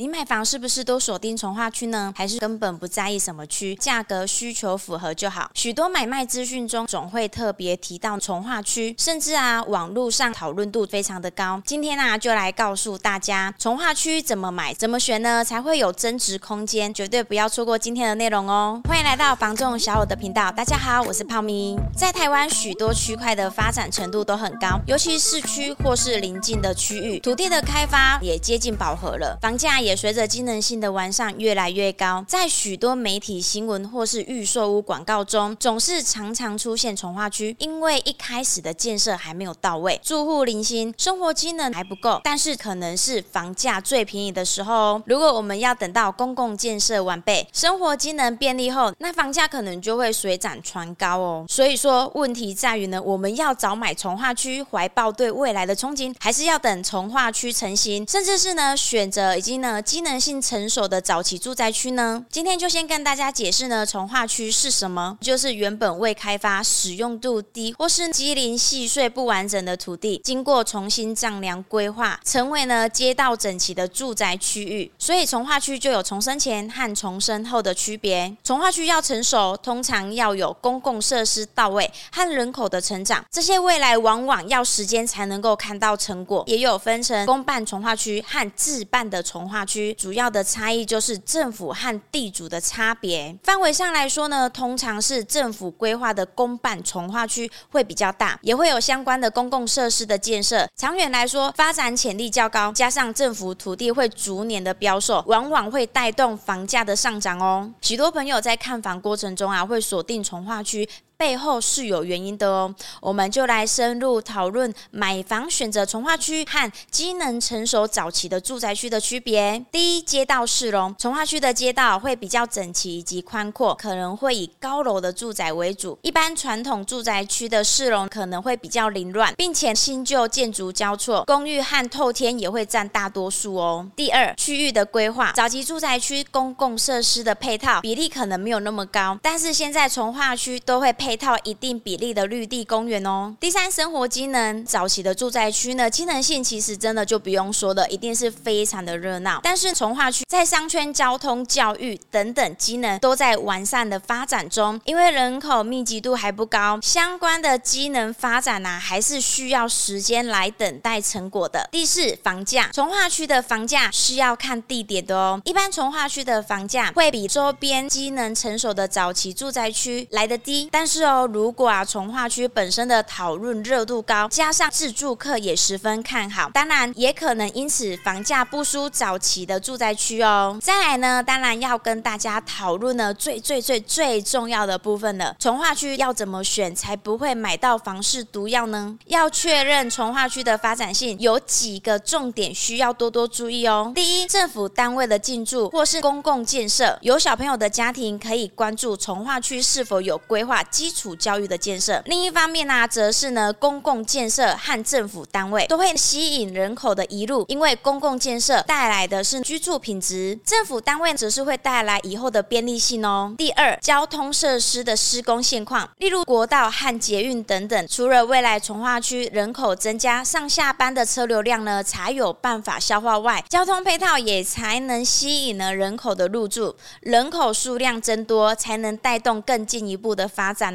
你买房是不是都锁定从化区呢？还是根本不在意什么区，价格需求符合就好？许多买卖资讯中总会特别提到从化区，甚至啊，网络上讨论度非常的高。今天啊，就来告诉大家从化区怎么买、怎么选呢，才会有增值空间。绝对不要错过今天的内容哦！欢迎来到房仲小武的频道，大家好，我是泡咪。在台湾许多区块的发展程度都很高，尤其市区或是邻近的区域，土地的开发也接近饱和了，房价也。也随着机能性的完善越来越高，在许多媒体新闻或是预售屋广告中，总是常常出现从化区，因为一开始的建设还没有到位，住户零星，生活机能还不够，但是可能是房价最便宜的时候哦。如果我们要等到公共建设完备，生活机能便利后，那房价可能就会水涨船高哦。所以说，问题在于呢，我们要早买从化区，怀抱对未来的憧憬，还是要等从化区成型，甚至是呢，选择已经呢。机能性成熟的早期住宅区呢，今天就先跟大家解释呢，从化区是什么？就是原本未开发、使用度低或是畸零细碎不完整的土地，经过重新丈量规划，成为呢街道整齐的住宅区域。所以从化区就有重生前和重生后的区别。从化区要成熟，通常要有公共设施到位和人口的成长，这些未来往往要时间才能够看到成果。也有分成公办从化区和自办的从化区。主要的差异就是政府和地主的差别。范围上来说呢，通常是政府规划的公办从化区会比较大，也会有相关的公共设施的建设。长远来说，发展潜力较高，加上政府土地会逐年的标售，往往会带动房价的上涨哦。许多朋友在看房过程中啊，会锁定从化区。背后是有原因的哦，我们就来深入讨论买房选择从化区和机能成熟早期的住宅区的区别。第一，街道市容，从化区的街道会比较整齐以及宽阔，可能会以高楼的住宅为主。一般传统住宅区的市容可能会比较凌乱，并且新旧建筑交错，公寓和透天也会占大多数哦。第二，区域的规划，早期住宅区公共设施的配套比例可能没有那么高，但是现在从化区都会配。配套一定比例的绿地公园哦。第三，生活机能，早期的住宅区呢，机能性其实真的就不用说了，一定是非常的热闹。但是从化区在商圈、交通、教育等等机能都在完善的发展中，因为人口密集度还不高，相关的机能发展呢、还是需要时间来等待成果的。第四，房价，从化区的房价是要看地点的哦。一般从化区的房价会比周边机能成熟的早期住宅区来得低，但是。是哦如果啊，从化区本身的讨论热度高，加上自住客也十分看好，当然也可能因此房价不输早期的住宅区哦。再来呢，当然要跟大家讨论呢最最最最重要的部分了，从化区要怎么选才不会买到房市毒药呢？要确认从化区的发展性，有几个重点需要多多注意哦。第一，政府单位的进驻或是公共建设，有小朋友的家庭可以关注从化区是否有规划基。基础教育的建设，另一方面呢，则是呢公共建设和政府单位都会吸引人口的移入，因为公共建设带来的是居住品质，政府单位则是会带来以后的便利性哦。第二，交通设施的施工现况，例如国道和捷运等等，除了未来从化区人口增加，上下班的车流量呢才有办法消化外，交通配套也才能吸引了人口的入住，人口数量增多，才能带动更进一步的发展。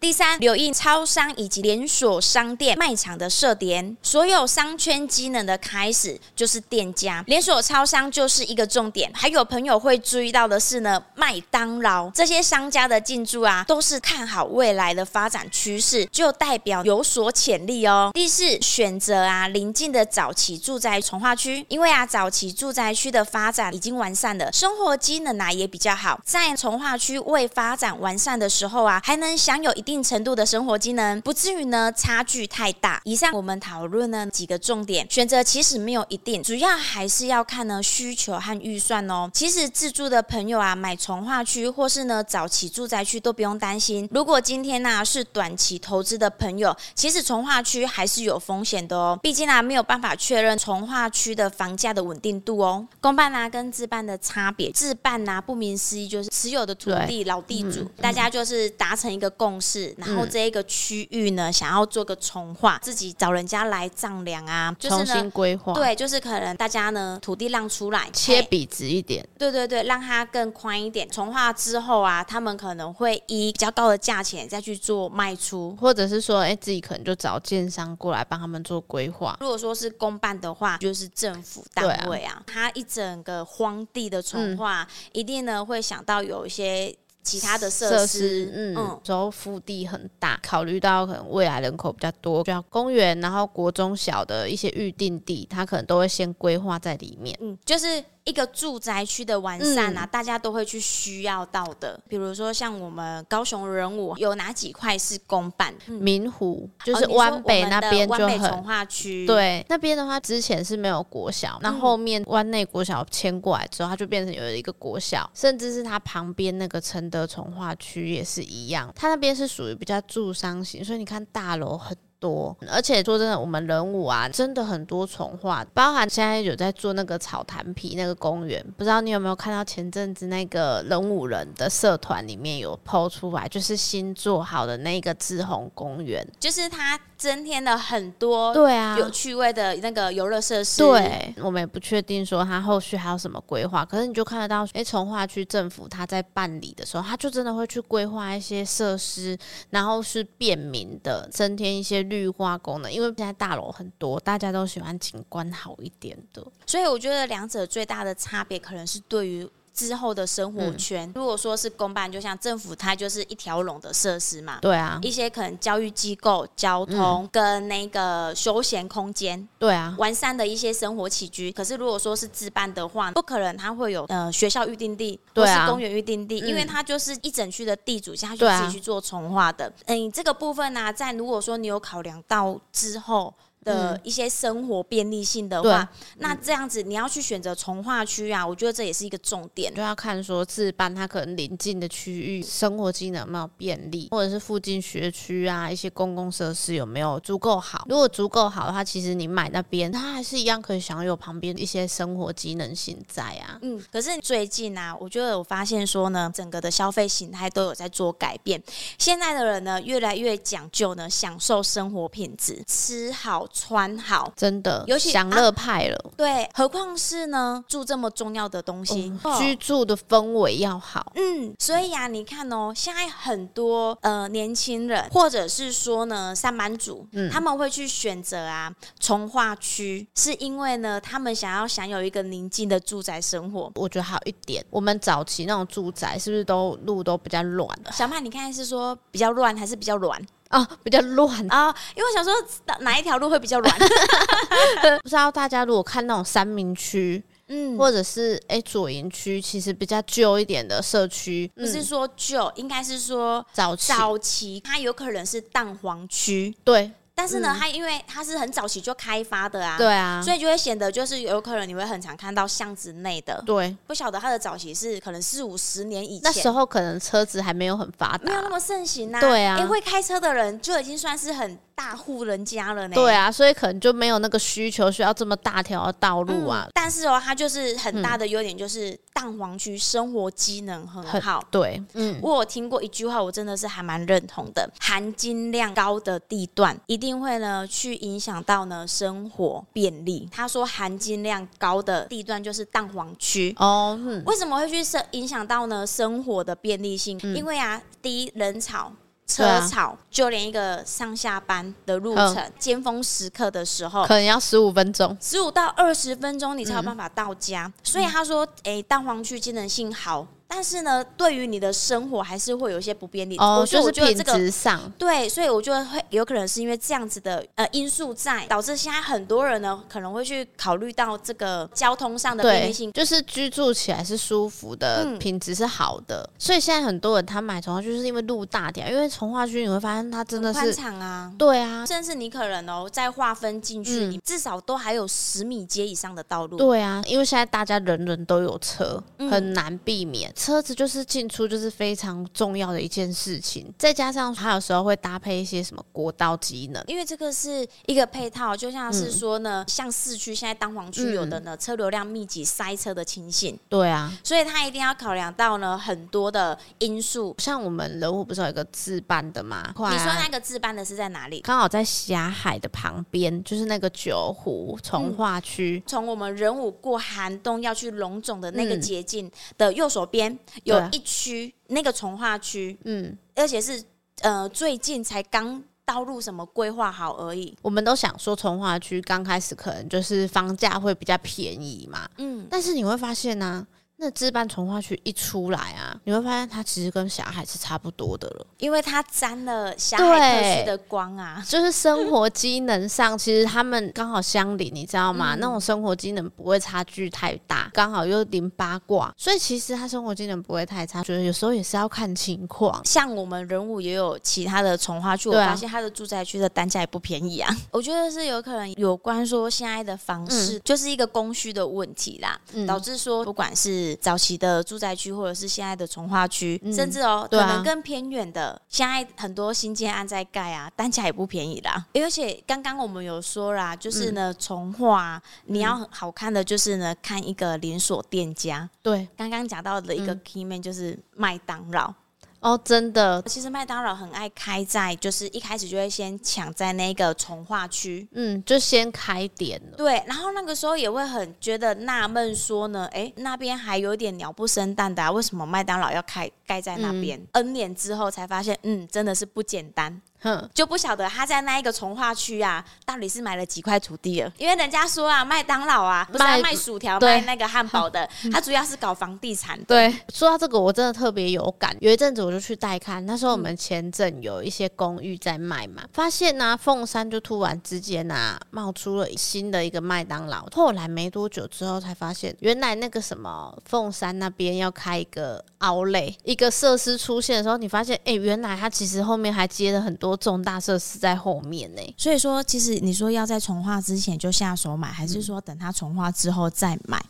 第三，留意超商以及连锁商店卖场的设点。所有商圈机能的开始就是店家，连锁超商就是一个重点。还有朋友会注意到的是呢，麦当劳这些商家的进驻啊，都是看好未来的发展趋势，就代表有所潜力哦。第四，选择啊邻近的早期住宅从化区，因为啊早期住宅区的发展已经完善了，生活机能啊也比较好，在从化区未发展完善的时候啊，还能。享有一定程度的生活机能，不至于呢差距太大。以上我们讨论呢几个重点，选择其实没有一定，主要还是要看呢需求和预算哦。其实自住的朋友啊，买从化区或是呢早期住宅区都不用担心。如果今天呢、啊、是短期投资的朋友，其实从化区还是有风险的哦，毕竟啊没有办法确认从化区的房价的稳定度哦。公办啊跟自办的差别，自办啊顾名思义就是持有的土地老地主，嗯、大家就是达成一个共识，然后这一个区域呢想要做个重划，自己找人家来丈量啊，就是、重新规划。对，就是可能大家呢土地让出来，切笔直一点。对对对，让它更宽一点。重划之后啊，他们可能会以比较高的价钱再去做卖出，或者是说，哎，自己可能就找建商过来帮他们做规划。如果说是公办的话，就是政府单位啊，它一整个荒地的重划，嗯、一定呢会想到有一些。其他的设施，嗯，然后腹地很大，考虑到可能未来人口比较多，像公园，然后国中小的一些预定地，它可能都会先规划在里面，嗯，就是。一个住宅区的完善啊，嗯、大家都会去需要到的。比如说像我们高雄人武有哪几块是公办？明湖就是湾北那边就很重划区。对，那边的话之前是没有国小，那后，面湾内国小迁过来之后，它就变成有一个国小，甚至是它旁边那个承德从化区也是一样。它那边是属于比较住商型，所以你看大楼很。多，而且说真的，我们人武啊，真的很多重化，包含现在有在做那个草潭皮那个公园，不知道你有没有看到前阵子那个人武人的社团里面有 PO 出来，就是新做好的那个志宏公园，就是它增添了很多对啊有趣味的那个游乐设施。对，我们也不确定说它后续还有什么规划，可是你就看得到，哎，从化区政府他在办理的时候，他就真的会去规划一些设施，然后是便民的，增添一些。绿化功能，因为现在大楼很多，大家都喜欢景观好一点的，所以我觉得两者最大的差别可能是对于之后的生活圈。嗯、如果说是公办，就像政府，它就是一条龙的设施嘛。对啊，一些可能教育机构、交通跟那个休闲空间，对啊，完善的一些生活起居。可是如果说是自办的话，不可能它会有呃学校预定地，或是公园预定地，因为它就是一整区的地主，下去自己去做重划的。嗯，这个部分呢、啊，在如果说你有考量到之后。的一些生活便利性的话，嗯、那这样子你要去选择从化区啊，我觉得这也是一个重点，就要看说自办它可能临近的区域生活机能有没有便利，或者是附近学区啊一些公共设施有没有足够好。如果足够好的话，其实你买那边它还是一样可以享有旁边一些生活机能性在啊。嗯，可是最近啊，我觉得我发现说呢，整个的消费形态都有在做改变，现在的人呢越来越讲究呢享受生活品质，吃好。穿好，真的，尤其享乐派了。啊、对，何况是呢，住这么重要的东西，嗯哦、居住的氛围要好。嗯，所以呀、啊，你看哦，现在很多呃年轻人，或者是说呢上班族，嗯，他们会去选择啊从化区，是因为呢他们想要享有一个宁静的住宅生活。我觉得还有一点，我们早期那种住宅是不是都路都比较乱？小曼，你看是说比较乱还是比较软？啊、哦，比较乱。啊、哦，因为我想说哪一条路会比较乱？不知道大家如果看那种三民区，嗯，或者是哎左营区，其实比较旧一点的社区，不是说旧，应该是说早期。早期，它有可能是蛋黄区，对。但是呢，它因为它是很早期就开发的啊，对啊，所以就会显得就是有可能你会很常看到巷子内的，对，不晓得它的早期是可能四五十年以前，那时候可能车子还没有很发达，没有那么盛行啊，对啊，哎，会开车的人就已经算是很。大户人家了呢，对啊，所以可能就没有那个需求，需要这么大条的道路啊。嗯、但是哦，它就是很大的优点，就是蛋黄区生活机能很好。很对，嗯，我有听过一句话，我真的是还蛮认同的：含金量高的地段一定会呢去影响到呢生活便利。他说含金量高的地段就是蛋黄区哦，嗯、为什么会去生影响到呢生活的便利性？嗯、因为啊，第一人潮。车潮，啊、就连一个上下班的路程，尖峰时刻的时候，可能要十五分钟，十五到二十分钟，你才有办法到家。嗯、所以他说，诶、欸，蛋黄区机能性好。但是呢，对于你的生活还是会有一些不便利。哦，就是品质上。对，所以我觉得会有可能是因为这样子的呃因素在，导致现在很多人呢可能会去考虑到这个交通上的便利性，就是居住起来是舒服的，嗯、品质是好的。所以现在很多人他买从化区就是因为路大点，因为从化区你会发现它真的是宽敞啊。对啊，甚至你可能哦再划分进去，嗯、你至少都还有十米街以上的道路。对啊，因为现在大家人人都有车，很难避免。车子就是进出就是非常重要的一件事情，再加上它有时候会搭配一些什么国道机能，因为这个是一个配套，就像是说呢，嗯、像市区现在当黄区有的呢、嗯、车流量密集、塞车的情形，对啊，所以它一定要考量到呢很多的因素。像我们人武不是有一个自办的吗？你说那个自办的是在哪里？刚好在霞海的旁边，就是那个九湖从化区，从、嗯、我们人武过寒冬要去龙总的那个捷径的右手边、嗯、有一区，那个从化区，嗯，而且是呃最近才刚道路什么规划好而已。我们都想说从化区刚开始可能就是房价会比较便宜嘛，嗯，但是你会发现呢、啊。那自办从化区一出来啊，你会发现它其实跟霞海是差不多的了，因为它沾了霞海特区的光啊。就是生活机能上，其实他们刚好相邻，你知道吗？嗯、那种生活机能不会差距太大，刚好又零八卦，所以其实它生活机能不会太差。觉得有时候也是要看情况。像我们人物也有其他的从化区，我发现它的住宅区的单价也不便宜啊。我觉得是有可能有关说现在的房市、嗯、就是一个供需的问题啦，嗯、导致说不管是早期的住宅区，或者是现在的从化区，嗯、甚至哦，可能更偏远的，啊、现在很多新建案在盖啊，单价也不便宜啦。而且刚刚我们有说啦，就是呢，重划、嗯、你要好看的就是呢，看一个连锁店家。对，刚刚讲到的一个 key man 就是麦当劳。哦，真的，其实麦当劳很爱开在，就是一开始就会先抢在那个从化区，嗯，就先开点了。对，然后那个时候也会很觉得纳闷，说呢，哎，那边还有点鸟不生蛋的啊，为什么麦当劳要开盖在那边？嗯，N 年之后才发现，嗯，真的是不简单。哼，就不晓得他在那一个从化区啊，到底是买了几块土地了？因为人家说啊，麦当劳啊，不是卖薯条、卖那个汉堡的，他主要是搞房地产。对，说到这个，我真的特别有感。有一阵子我就去带看，那时候我们前镇有一些公寓在卖嘛，发现呢、啊，凤山就突然之间啊，冒出了新的一个麦当劳。后来没多久之后，才发现原来那个什么凤山那边要开一个奥莱，一个设施出现的时候，你发现，哎、欸，原来它其实后面还接了很多。多重大设施在后面呢，所以说，其实你说要在重化之前就下手买，还是说等它重化之后再买？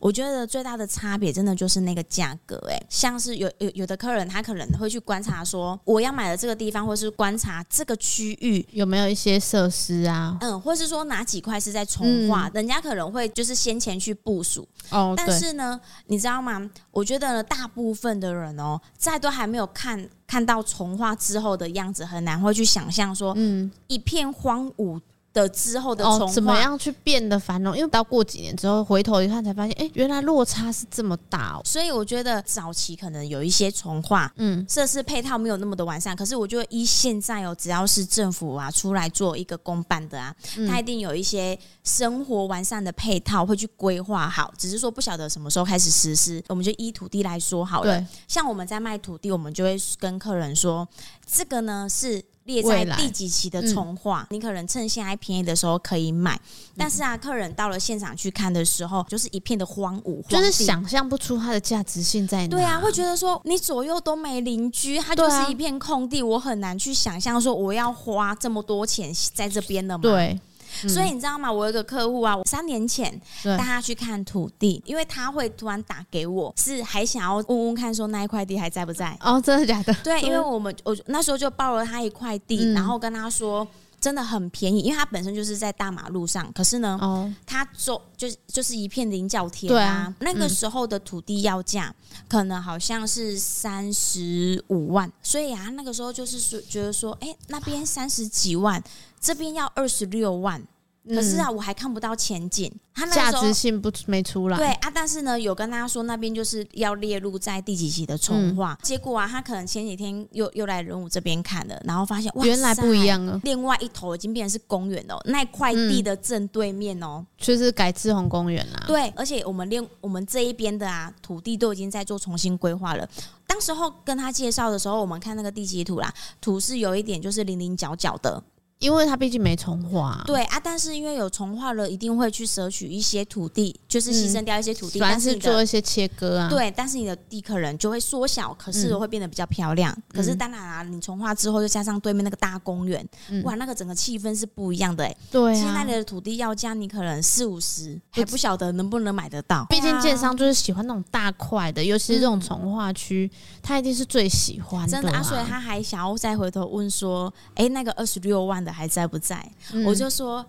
我觉得最大的差别真的就是那个价格，哎，像是有有有的客人他可能会去观察说，我要买的这个地方，或是观察这个区域有没有一些设施啊，嗯，或是说哪几块是在重化，嗯、人家可能会就是先前去部署哦。但是呢，你知道吗？我觉得呢，大部分的人哦，在都还没有看看到重化之后的样子，很难会去想象说，嗯，一片荒芜。的之后的重、哦、怎么样去变得繁荣？因为到过几年之后回头一看，才发现，哎、欸，原来落差是这么大哦。所以我觉得早期可能有一些重化，嗯，设施配套没有那么的完善。可是我觉得依现在哦，只要是政府啊出来做一个公办的啊，嗯、它一定有一些生活完善的配套会去规划好，只是说不晓得什么时候开始实施。我们就依土地来说好了。像我们在卖土地，我们就会跟客人说，这个呢是。列在第几期的重画，嗯、你可能趁现在便宜的时候可以买，但是啊，客人到了现场去看的时候，就是一片的荒芜，就是想象不出它的价值性在哪。对啊，会觉得说你左右都没邻居，它就是一片空地，我很难去想象说我要花这么多钱在这边的嘛。对。所以你知道吗？我有一个客户啊，我三年前带他去看土地，因为他会突然打给我，是还想要问问看说那一块地还在不在？哦，真的假的？对，因为我们我那时候就报了他一块地，然后跟他说真的很便宜，因为它本身就是在大马路上，可是呢，哦，他做就是就是一片菱角田啊。那个时候的土地要价可能好像是三十五万，所以啊，那个时候就是说觉得说，哎，那边三十几万，这边要二十六万。可是啊，我还看不到前景，他那价值性不没出来。对啊，但是呢，有跟他说那边就是要列入在第几期的重划。嗯、结果啊，他可能前几天又又来人武这边看了，然后发现哇，原来不一样了。另外一头已经变成是公园了，那块地的正对面哦，就是改志宏公园啦。对，而且我们另我们这一边的啊土地都已经在做重新规划了。当时候跟他介绍的时候，我们看那个地籍图啦，图是有一点就是零零角角的。因为它毕竟没重化。对啊，但是因为有重化了，一定会去舍取一些土地，就是牺牲掉一些土地，反、嗯、是做一些切割啊。对，但是你的地可能就会缩小，可是会变得比较漂亮。嗯、可是当然啊，你重化之后，又加上对面那个大公园、嗯，哇，那个整个气氛是不一样的哎、欸。对、啊，现在的土地要价，你可能四五十，还不晓得能不能买得到。毕竟建商就是喜欢那种大块的，尤其是这种从化区，他一定是最喜欢的、啊。真的啊，所以他还想要再回头问说，哎、欸，那个二十六万的还在不在？嗯、我就说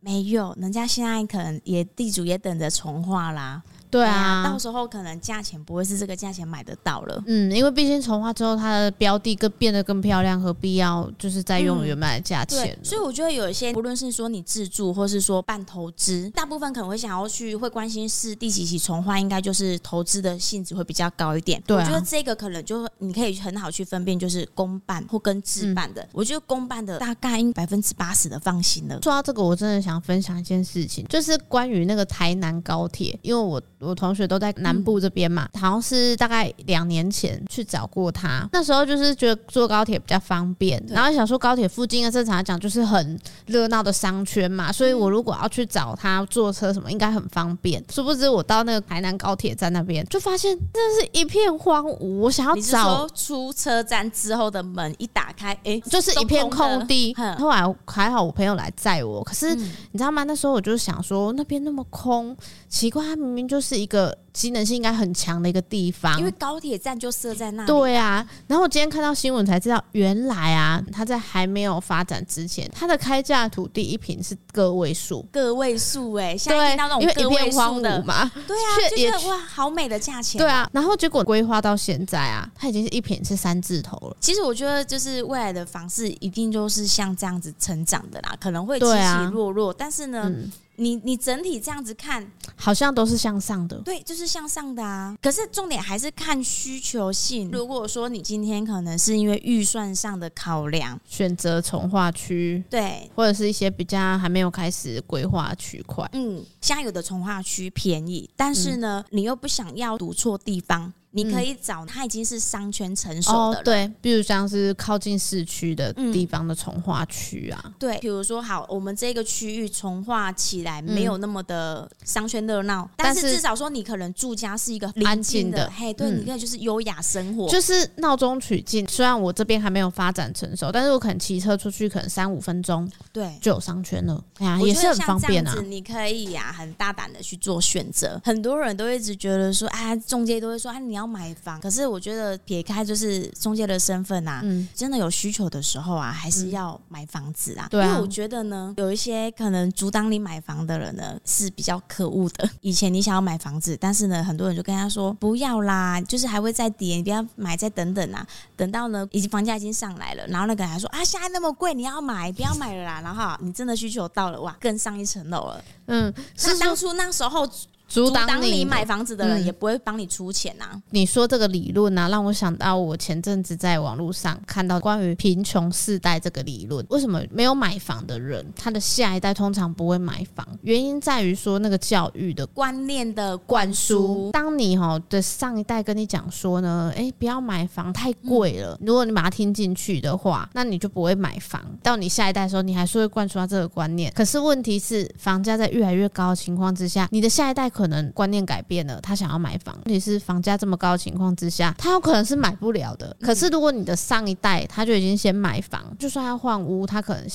没有，人家现在可能也地主也等着重化啦。对啊，到时候可能价钱不会是这个价钱买得到了。嗯，因为毕竟重化之后，它的标的更变得更漂亮，何必要就是再用原卖的价钱、嗯？所以我觉得有一些，不论是说你自住，或是说办投资，大部分可能会想要去会关心是第几期重划，应该就是投资的性质会比较高一点。对、啊，我觉得这个可能就你可以很好去分辨，就是公办或跟自办的。嗯、我觉得公办的大概百分之八十的放心了。说到这个，我真的想分享一件事情，就是关于那个台南高铁，因为我。我同学都在南部这边嘛，嗯，好像是大概两年前去找过他。那时候就是觉得坐高铁比较方便，然后想说高铁附近的正常来讲就是很热闹的商圈嘛，所以我如果要去找他坐车什么，应该很方便。殊不知我到那个台南高铁站那边，就发现真的是一片荒芜。我想要找出车站之后的门一打开，哎、欸，就是一片空地。后来还好我朋友来载我，可是你知道吗？那时候我就想说那边那么空，奇怪，他明明就是。是一个机能性应该很强的一个地方，因为高铁站就设在那里。对啊，然后我今天看到新闻才知道，原来啊，它在还没有发展之前，它的开价土地一平是个位数，个位数哎，现在听到那种个位数的嘛，对啊，就觉得哇，好美的价钱。对啊，然后结果规划到现在啊，它已经是一平是三字头了。其实我觉得，就是未来的房市一定就是像这样子成长的啦，可能会起起落落，但是呢。嗯你你整体这样子看，好像都是向上的。对，就是向上的啊。可是重点还是看需求性。如果说你今天可能是因为预算上的考量，选择从化区，对，或者是一些比较还没有开始规划区块，嗯，现在有的从化区便宜，但是呢，嗯、你又不想要读错地方。你可以找它已经是商圈成熟的，哦，对，比如像是靠近市区的地方的从化区啊，嗯，对，比如说好，我们这个区域从化起来没有那么的商圈热闹，嗯，但是至少说你可能住家是一个安静的，嘿，对，嗯，你可以就是优雅生活，就是闹中取静。虽然我这边还没有发展成熟，但是我可能骑车出去可能三五分钟，对，就有商圈了，哎呀，也是很方便啊。你可以呀，啊，很大胆的去做选择。很多人都一直觉得说，啊，中介都会说，啊，你要。要买房，可是我觉得撇开就是中介的身份啊，嗯，真的有需求的时候啊，还是要买房子啊。因为我觉得呢，有一些可能阻挡你买房的人呢是比较可恶的。以前你想要买房子，但是呢，很多人就跟他说不要啦，就是还会再跌，你不要买，再等等啊。等到呢，已经房价已经上来了，然后那个人还说啊，现在那么贵，你要买，不要买了啦。然后你真的需求到了，哇，更上一层楼了。嗯，是当初那时候。阻挡你买房子的人也不会帮你出钱呐、啊嗯。你说这个理论呢、啊，让我想到我前阵子在网络上看到关于贫穷世代这个理论。为什么没有买房的人，他的下一代通常不会买房？原因在于说那个教育的观念的灌输。当你哈的上一代跟你讲说呢，哎，不要买房太贵了。如果你把它听进去的话，那你就不会买房。到你下一代的时候，你还是会灌输他这个观念。可是问题是，房价在越来越高的情况之下，你的下一代。可能观念改变了，他想要买房，问题是房价这么高的情况之下，他有可能是买不了的。可是如果你的上一代他就已经先买房，就算要换屋，他可能。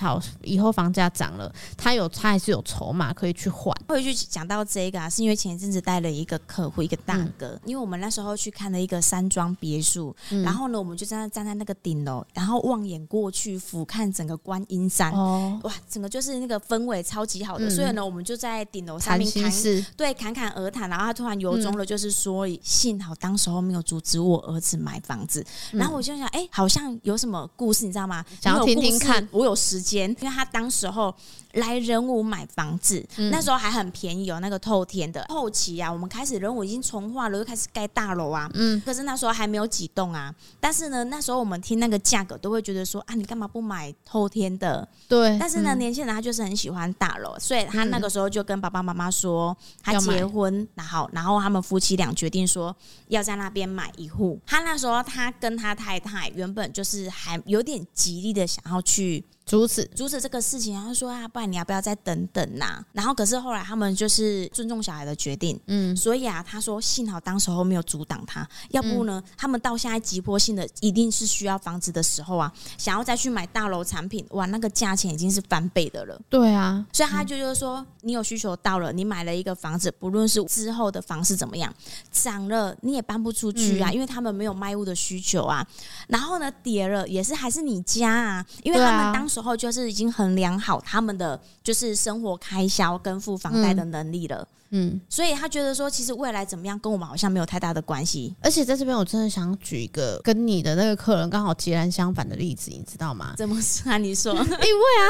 好，以后房价涨了，他有他还是有筹码可以去换。会去讲到这个啊，是因为前一阵子带了一个客户，一个大哥、嗯，因为我们那时候去看了一个山庄别墅、嗯，然后呢，我们就在那站在那个顶楼，然后望眼过去俯瞰整个观音山，哦，哇，整个就是那个氛围超级好的，嗯、所以呢，我们就在顶楼上面谈，对，侃侃而谈，然后他突然由衷的就是说、嗯，幸好当时候没有阻止我儿子买房子，嗯、然后我就想，哎、欸，好像有什么故事，你知道吗？想要听听看，我有时间。因为他当时候来仁武买房子，嗯，那时候还很便宜哦，那个透天的。后期啊，我们开始仁武已经重化了，又开始盖大楼啊，嗯，可是那时候还没有几栋啊。但是呢，那时候我们听那个价格，都会觉得说啊，你干嘛不买透天的？对。但是呢，嗯，年轻人他就是很喜欢大楼，所以他那个时候就跟爸爸妈妈说，他结婚，然后然后他们夫妻俩决定说要在那边买一户。他那时候他跟他太太原本就是还有点极力的想要去。阻止。阻止这个事情，然后说啊，不然你要不要再等等呐、啊？然后可是后来他们就是尊重小孩的决定，嗯，所以啊，他说幸好当时候没有阻挡他，要不呢，嗯、他们到现在急迫性的一定是需要房子的时候啊，想要再去买大楼产品，哇，那个价钱已经是翻倍的了。对啊，所以他就就是说，你有需求到了，你买了一个房子，不论是之后的房市怎么样涨了，你也搬不出去啊，嗯、因为他们没有卖屋的需求啊。然后呢，跌了也是还是你家啊，因为他们当时候就是已经衡量好他们的就是生活开销跟付房贷的能力了。嗯嗯，所以他觉得说，其实未来怎么样，跟我们好像没有太大的关系。而且在这边，我真的想举一个跟你的那个客人刚好截然相反的例子，你知道吗？怎么说啊？你说，因为啊，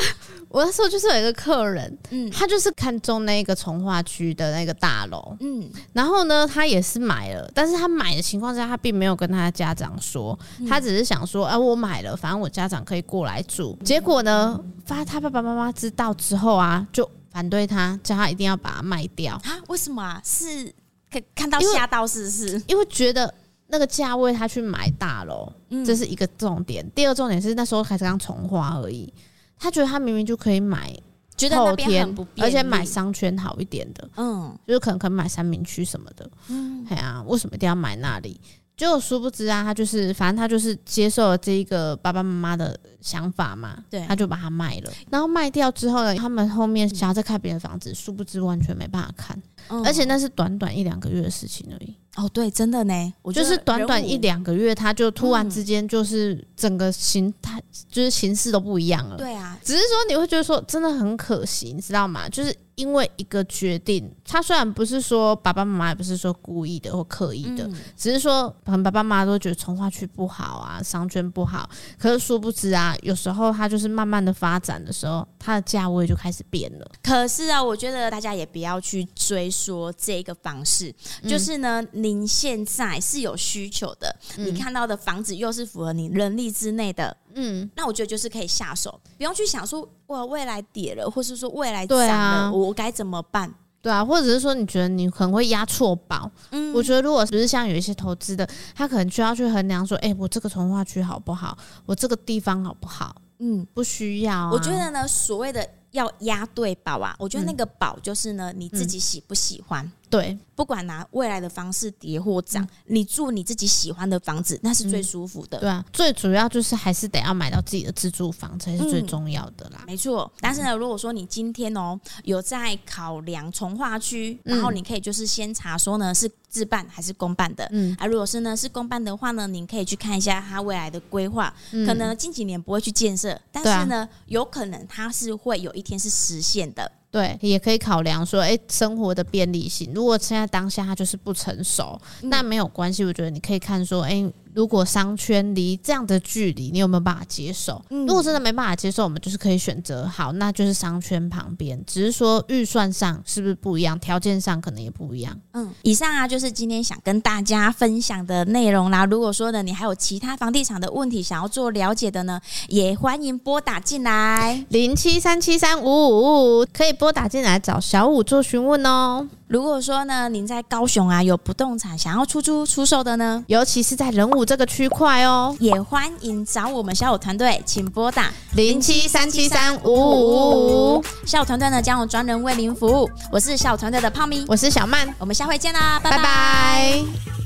我那时候就是有一个客人，嗯，他就是看中那个从化区的那个大楼，嗯，然后呢，他也是买了，但是他买的情况下，他并没有跟他的家长说，他只是想说，哎、啊，我买了，反正我家长可以过来住。结果呢，发他爸爸妈妈知道之后啊，就。反对他，叫他一定要把它卖掉啊？为什么啊？是看看到吓到是不是？因为，觉得那个价位他去买大楼，嗯，这是一个重点。第二重点是那时候还是刚重划而已，他觉得他明明就可以买，觉得那边很不而且买商圈好一点的，嗯，就是可能可以买三明区什么的，嗯，哎呀，为什么一定要买那里？就殊不知啊，他就是反正他就是接受了这一个爸爸妈妈的想法嘛，对，他就把它卖了。然后卖掉之后呢，他们后面想要再看别的房子，殊不知完全没办法看，嗯、而且那是短短一两个月的事情而已。哦，对，真的呢，我就是短短一两个月，他就突然之间就是整个形态，就是形式都不一样了。对啊，只是说你会觉得说真的很可惜，你知道吗？就是。因为一个决定，他虽然不是说爸爸妈妈也不是说故意的或刻意的，嗯、只是说可能爸爸妈妈都觉得从化区不好啊，商圈不好。可是殊不知啊，有时候他就是慢慢的发展的时候，它的价位就开始变了。可是啊，我觉得大家也不要去追说这个方式，嗯、就是呢，您现在是有需求的，嗯、你看到的房子又是符合你能力之内的。嗯，那我觉得就是可以下手，不用去想说我，未来跌了，或是说未来涨了，啊、我该怎么办？对啊，或者是说你觉得你可能会押错宝？嗯，我觉得如果不是像有一些投资的，他可能就要去衡量说，哎、欸，我这个从化区好不好？我这个地方好不好？嗯，不需要、啊。我觉得呢，所谓的要押对宝啊，我觉得那个宝就是呢，你自己喜不喜欢？嗯、对。不管拿未来的方式跌或涨，你住你自己喜欢的房子，那是最舒服的。对啊，最主要就是还是得要买到自己的自住房才是最重要的啦。没错，但是呢，如果说你今天哦有在考量从化区，然后你可以就是先查说呢是自办还是公办的。嗯，啊，如果是呢是公办的话呢，您可以去看一下它未来的规划。可能近几年不会去建设，但是呢，有可能它是会有一天是实现的。对，也可以考量说，哎，生活的便利性。如果现在当下他就是不成熟，嗯、那没有关系。我觉得你可以看说，哎。如果商圈离这样的距离，你有没有办法接受？嗯、如果真的没办法接受，我们就是可以选择好，那就是商圈旁边。只是说预算上是不是不一样，条件上可能也不一样。嗯，以上啊就是今天想跟大家分享的内容啦。如果说呢你还有其他房地产的问题想要做了解的呢，也欢迎拨打进来零七三七三五五五五，可以拨打进来找小五做询问哦。如果说呢，您在高雄啊有不动产想要出租出售的呢，尤其是在人武这个区块哦，也欢迎找我们小五团队，请拨打零七三七三五五五五。小五团队呢将有专人为您服务。我是小五团队的胖咪，我是小曼，我们下回见啦，拜拜。拜拜。